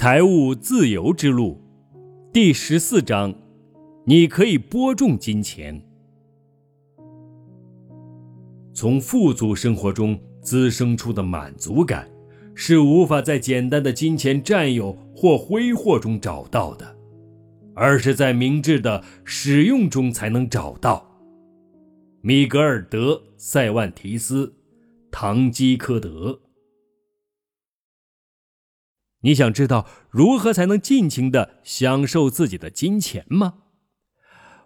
财务自由之路，第十四章，你可以播种金钱。从富足生活中滋生出的满足感，是无法在简单的金钱占有或挥霍中找到的，而是在明智的使用中才能找到。米格尔德·塞万提斯，《堂吉诃德》。你想知道如何才能尽情的享受自己的金钱吗？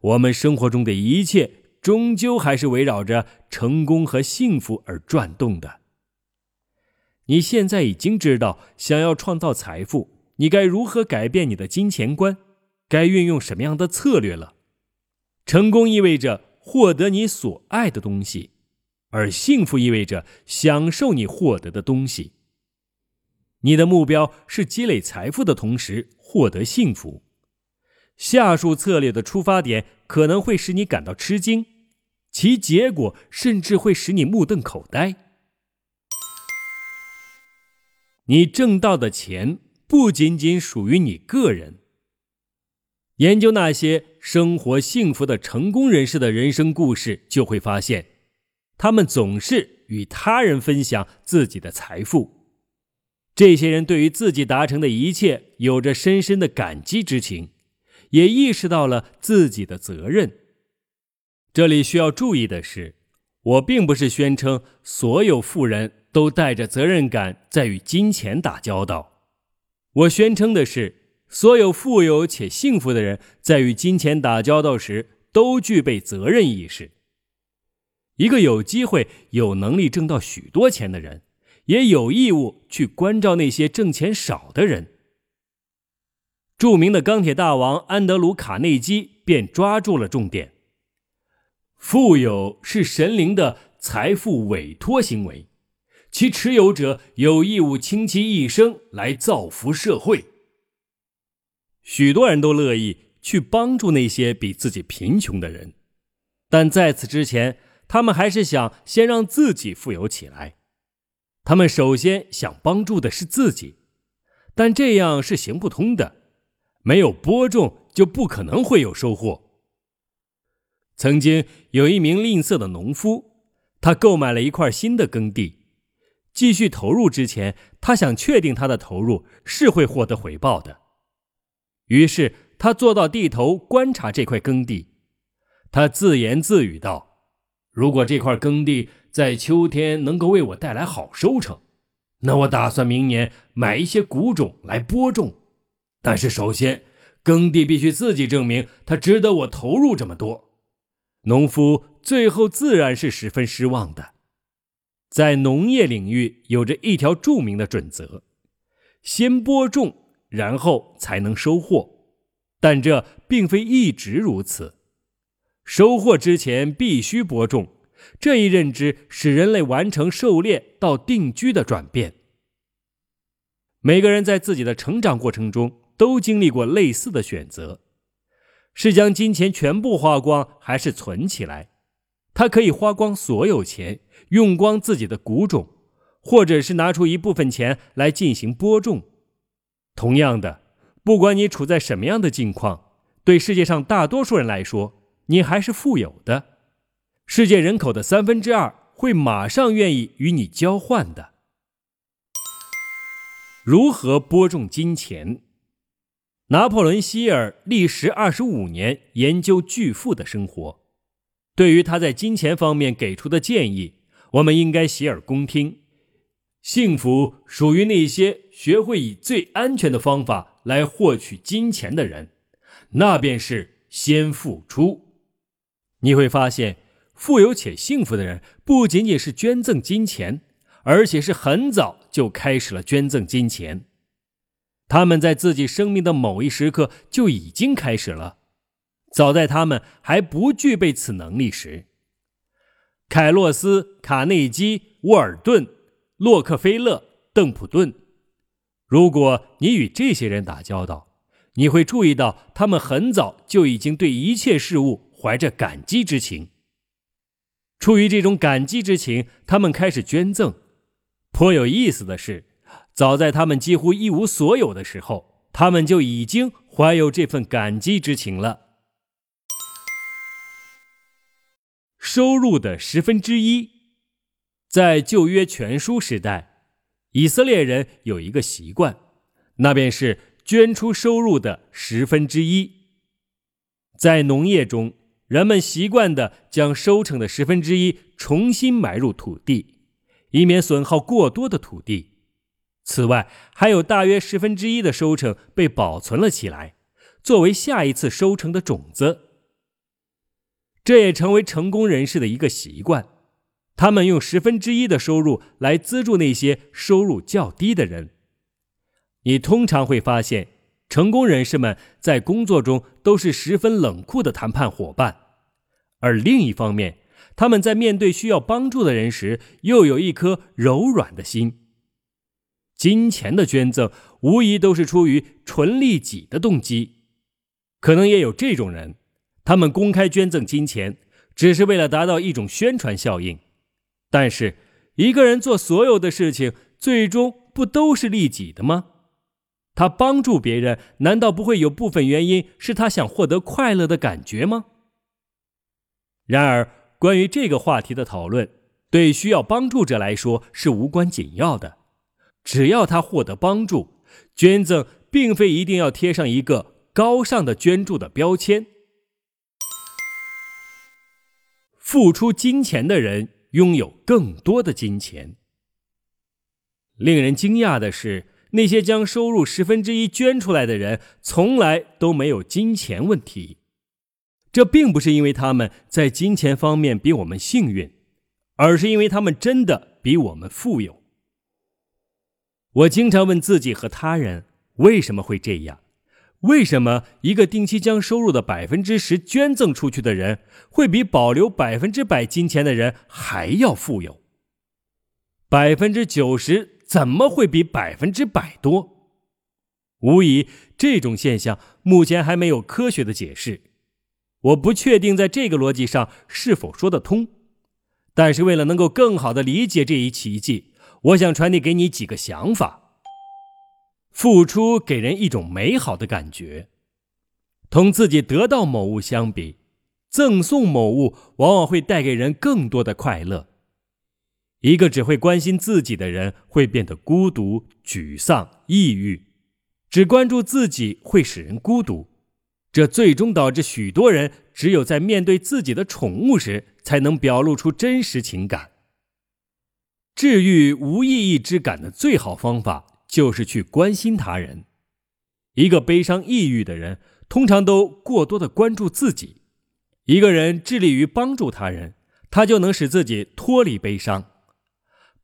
我们生活中的一切终究还是围绕着成功和幸福而转动的。你现在已经知道，想要创造财富，你该如何改变你的金钱观，该运用什么样的策略了。成功意味着获得你所爱的东西，而幸福意味着享受你获得的东西。你的目标是积累财富的同时获得幸福。下述策略的出发点可能会使你感到吃惊，其结果甚至会使你目瞪口呆。你挣到的钱不仅仅属于你个人。研究那些生活幸福的成功人士的人生故事，就会发现，他们总是与他人分享自己的财富。这些人对于自己达成的一切有着深深的感激之情，也意识到了自己的责任。这里需要注意的是，我并不是宣称所有富人都带着责任感在与金钱打交道。我宣称的是，所有富有且幸福的人在与金钱打交道时都具备责任意识。一个有机会、有能力挣到许多钱的人。也有义务去关照那些挣钱少的人。著名的钢铁大王安德鲁·卡内基便抓住了重点：富有是神灵的财富委托行为，其持有者有义务倾其一生来造福社会。许多人都乐意去帮助那些比自己贫穷的人，但在此之前，他们还是想先让自己富有起来。他们首先想帮助的是自己，但这样是行不通的。没有播种，就不可能会有收获。曾经有一名吝啬的农夫，他购买了一块新的耕地，继续投入之前，他想确定他的投入是会获得回报的。于是他坐到地头观察这块耕地，他自言自语道：“如果这块耕地……”在秋天能够为我带来好收成，那我打算明年买一些谷种来播种。但是首先，耕地必须自己证明它值得我投入这么多。农夫最后自然是十分失望的。在农业领域有着一条著名的准则：先播种，然后才能收获。但这并非一直如此，收获之前必须播种。这一认知使人类完成狩猎到定居的转变。每个人在自己的成长过程中都经历过类似的选择：是将金钱全部花光，还是存起来？他可以花光所有钱，用光自己的谷种，或者是拿出一部分钱来进行播种。同样的，不管你处在什么样的境况，对世界上大多数人来说，你还是富有的。世界人口的三分之二会马上愿意与你交换的。如何播种金钱？拿破仑·希尔历时二十五年研究巨富的生活。对于他在金钱方面给出的建议，我们应该洗耳恭听。幸福属于那些学会以最安全的方法来获取金钱的人，那便是先付出。你会发现。富有且幸福的人不仅仅是捐赠金钱，而且是很早就开始了捐赠金钱。他们在自己生命的某一时刻就已经开始了，早在他们还不具备此能力时。凯洛斯、卡内基、沃尔顿、洛克菲勒、邓普顿，如果你与这些人打交道，你会注意到他们很早就已经对一切事物怀着感激之情。出于这种感激之情，他们开始捐赠。颇有意思的是，早在他们几乎一无所有的时候，他们就已经怀有这份感激之情了。收入的十分之一，在旧约全书时代，以色列人有一个习惯，那便是捐出收入的十分之一。在农业中，人们习惯的将收成的十分之一重新埋入土地，以免损耗过多的土地。此外，还有大约十分之一的收成被保存了起来，作为下一次收成的种子。这也成为成功人士的一个习惯，他们用十分之一的收入来资助那些收入较低的人。你通常会发现，成功人士们在工作中都是十分冷酷的谈判伙伴，而另一方面，他们在面对需要帮助的人时，又有一颗柔软的心。金钱的捐赠无疑都是出于纯利己的动机，可能也有这种人。他们公开捐赠金钱，只是为了达到一种宣传效应。但是，一个人做所有的事情，最终不都是利己的吗？他帮助别人，难道不会有部分原因是他想获得快乐的感觉吗？然而，关于这个话题的讨论，对需要帮助者来说是无关紧要的。只要他获得帮助，捐赠并非一定要贴上一个高尚的捐助的标签。付出金钱的人拥有更多的金钱。令人惊讶的是，那些将收入十分之一捐出来的人，从来都没有金钱问题。这并不是因为他们在金钱方面比我们幸运，而是因为他们真的比我们富有。我经常问自己和他人，为什么会这样？为什么一个定期将收入的百分之十捐赠出去的人，会比保留百分之百金钱的人还要富有？百分之九十怎么会比百分之百多？无疑，这种现象目前还没有科学的解释。我不确定在这个逻辑上是否说得通，但是为了能够更好的理解这一奇迹，我想传递给你几个想法。付出给人一种美好的感觉，同自己得到某物相比，赠送某物往往会带给人更多的快乐。一个只会关心自己的人会变得孤独、沮丧、抑郁，只关注自己会使人孤独，这最终导致许多人只有在面对自己的宠物时才能表露出真实情感。治愈无意义之感的最好方法。就是去关心他人。一个悲伤抑郁的人，通常都过多的关注自己。一个人致力于帮助他人，他就能使自己脱离悲伤。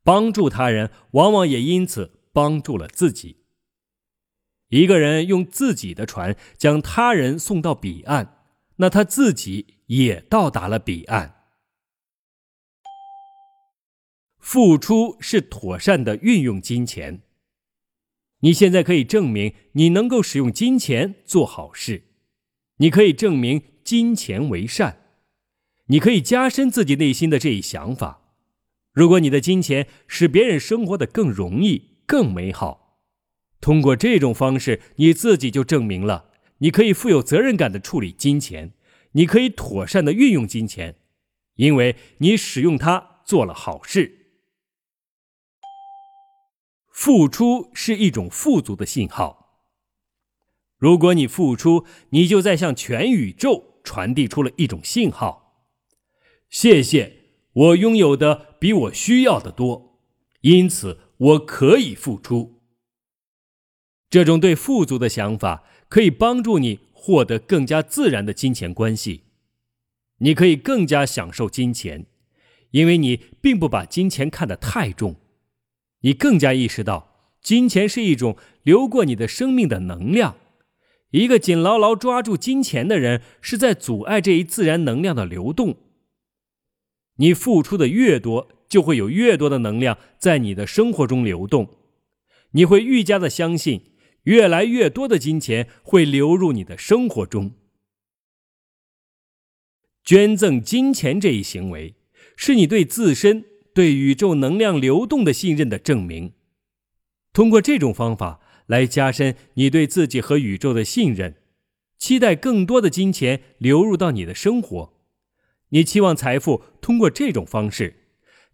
帮助他人，往往也因此帮助了自己。一个人用自己的船将他人送到彼岸，那他自己也到达了彼岸。付出是妥善的运用金钱。你现在可以证明你能够使用金钱做好事，你可以证明金钱为善，你可以加深自己内心的这一想法。如果你的金钱使别人生活的更容易、更美好，通过这种方式，你自己就证明了你可以富有责任感的处理金钱，你可以妥善的运用金钱，因为你使用它做了好事。付出是一种富足的信号。如果你付出，你就在向全宇宙传递出了一种信号：谢谢，我拥有的比我需要的多，因此我可以付出。这种对富足的想法可以帮助你获得更加自然的金钱关系。你可以更加享受金钱，因为你并不把金钱看得太重。你更加意识到，金钱是一种流过你的生命的能量。一个紧牢牢抓住金钱的人，是在阻碍这一自然能量的流动。你付出的越多，就会有越多的能量在你的生活中流动。你会愈加的相信，越来越多的金钱会流入你的生活中。捐赠金钱这一行为，是你对自身。对宇宙能量流动的信任的证明，通过这种方法来加深你对自己和宇宙的信任，期待更多的金钱流入到你的生活。你期望财富通过这种方式，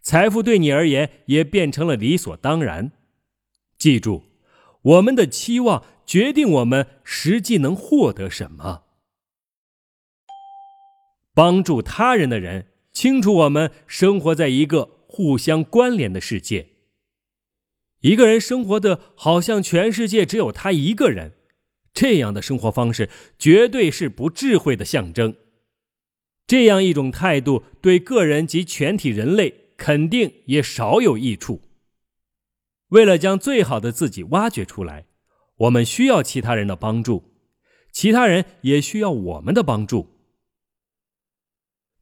财富对你而言也变成了理所当然。记住，我们的期望决定我们实际能获得什么。帮助他人的人清楚，我们生活在一个互相关联的世界。一个人生活的好像全世界只有他一个人，这样的生活方式绝对是不智慧的象征。这样一种态度对个人及全体人类肯定也少有益处。为了将最好的自己挖掘出来，我们需要其他人的帮助，其他人也需要我们的帮助。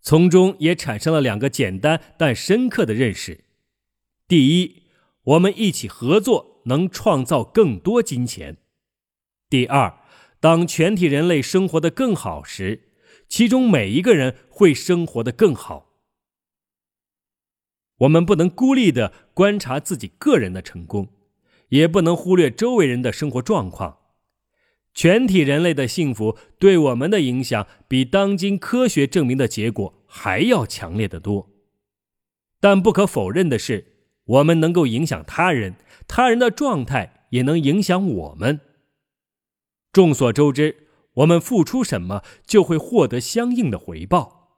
从中也产生了两个简单但深刻的认识：第一，我们一起合作能创造更多金钱；第二，当全体人类生活的更好时。其中每一个人会生活的更好。我们不能孤立的观察自己个人的成功，也不能忽略周围人的生活状况。全体人类的幸福对我们的影响，比当今科学证明的结果还要强烈的多。但不可否认的是，我们能够影响他人，他人的状态也能影响我们。众所周知。我们付出什么，就会获得相应的回报。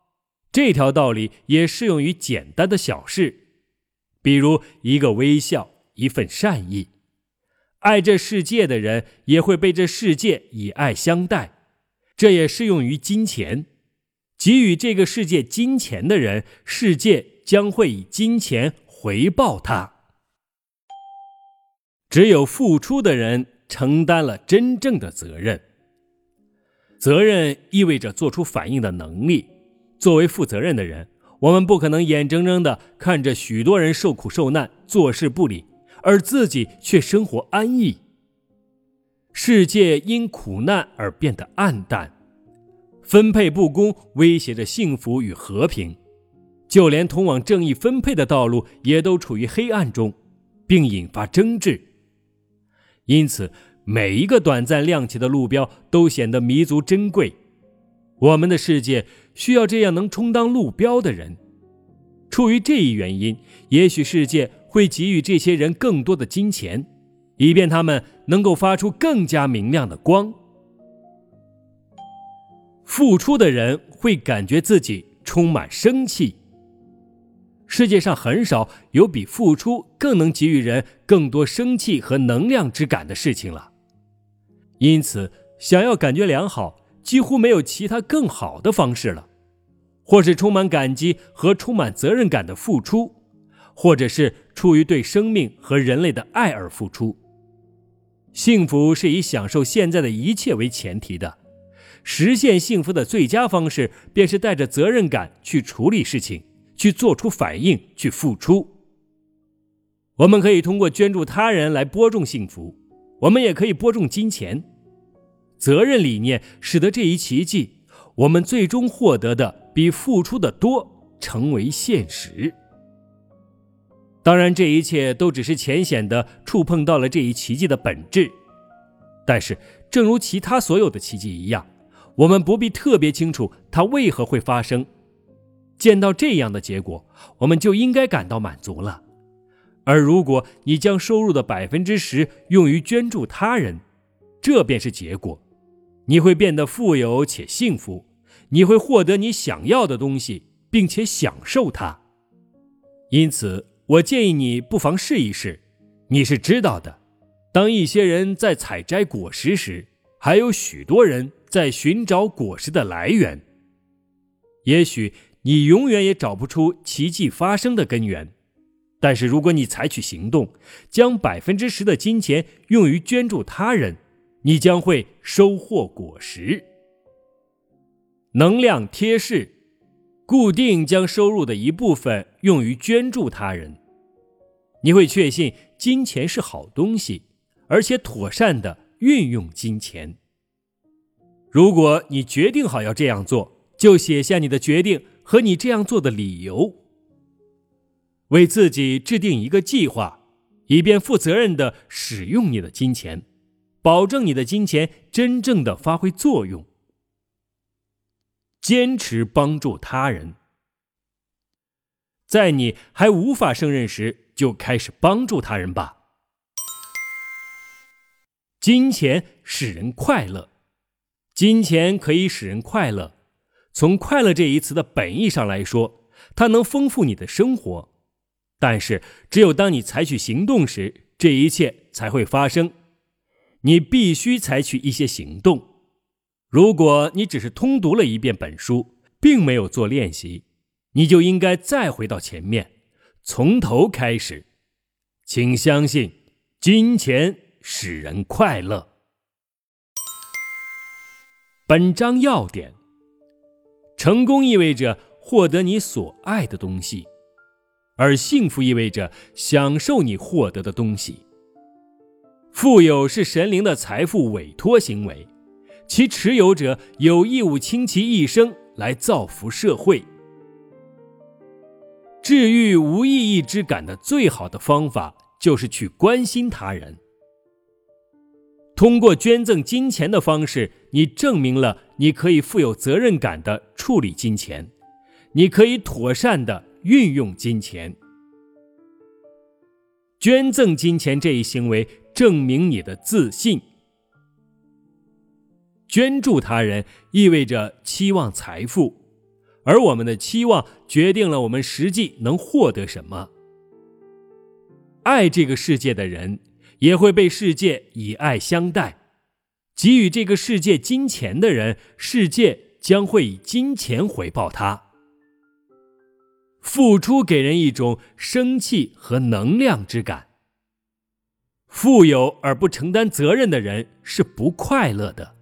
这条道理也适用于简单的小事，比如一个微笑、一份善意。爱这世界的人，也会被这世界以爱相待。这也适用于金钱。给予这个世界金钱的人，世界将会以金钱回报他。只有付出的人，承担了真正的责任。责任意味着做出反应的能力。作为负责任的人，我们不可能眼睁睁地看着许多人受苦受难、坐视不理，而自己却生活安逸。世界因苦难而变得暗淡，分配不公威胁着幸福与和平，就连通往正义分配的道路也都处于黑暗中，并引发争执。因此。每一个短暂亮起的路标都显得弥足珍贵。我们的世界需要这样能充当路标的人。出于这一原因，也许世界会给予这些人更多的金钱，以便他们能够发出更加明亮的光。付出的人会感觉自己充满生气。世界上很少有比付出更能给予人更多生气和能量之感的事情了。因此，想要感觉良好，几乎没有其他更好的方式了。或是充满感激和充满责任感的付出，或者是出于对生命和人类的爱而付出。幸福是以享受现在的一切为前提的。实现幸福的最佳方式，便是带着责任感去处理事情，去做出反应，去付出。我们可以通过捐助他人来播种幸福，我们也可以播种金钱。责任理念使得这一奇迹，我们最终获得的比付出的多，成为现实。当然，这一切都只是浅显的触碰到了这一奇迹的本质。但是，正如其他所有的奇迹一样，我们不必特别清楚它为何会发生。见到这样的结果，我们就应该感到满足了。而如果你将收入的百分之十用于捐助他人，这便是结果。你会变得富有且幸福，你会获得你想要的东西，并且享受它。因此，我建议你不妨试一试。你是知道的，当一些人在采摘果实时，还有许多人在寻找果实的来源。也许你永远也找不出奇迹发生的根源，但是如果你采取行动，将百分之十的金钱用于捐助他人。你将会收获果实。能量贴士：固定将收入的一部分用于捐助他人。你会确信金钱是好东西，而且妥善的运用金钱。如果你决定好要这样做，就写下你的决定和你这样做的理由。为自己制定一个计划。以便负责任的使用你的金钱，保证你的金钱真正的发挥作用。坚持帮助他人，在你还无法胜任时，就开始帮助他人吧。金钱使人快乐，金钱可以使人快乐。从“快乐”这一词的本意上来说，它能丰富你的生活。但是，只有当你采取行动时，这一切才会发生。你必须采取一些行动。如果你只是通读了一遍本书，并没有做练习，你就应该再回到前面，从头开始。请相信，金钱使人快乐。本章要点：成功意味着获得你所爱的东西。而幸福意味着享受你获得的东西。富有是神灵的财富委托行为，其持有者有义务倾其一生来造福社会。治愈无意义之感的最好的方法就是去关心他人。通过捐赠金钱的方式，你证明了你可以富有责任感的处理金钱，你可以妥善的。运用金钱，捐赠金钱这一行为证明你的自信。捐助他人意味着期望财富，而我们的期望决定了我们实际能获得什么。爱这个世界的人也会被世界以爱相待；给予这个世界金钱的人，世界将会以金钱回报他。付出给人一种生气和能量之感。富有而不承担责任的人是不快乐的。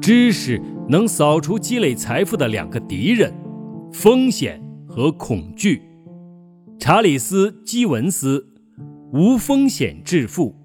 知识能扫除积累财富的两个敌人：风险和恐惧。查理斯·基文斯。无风险致富。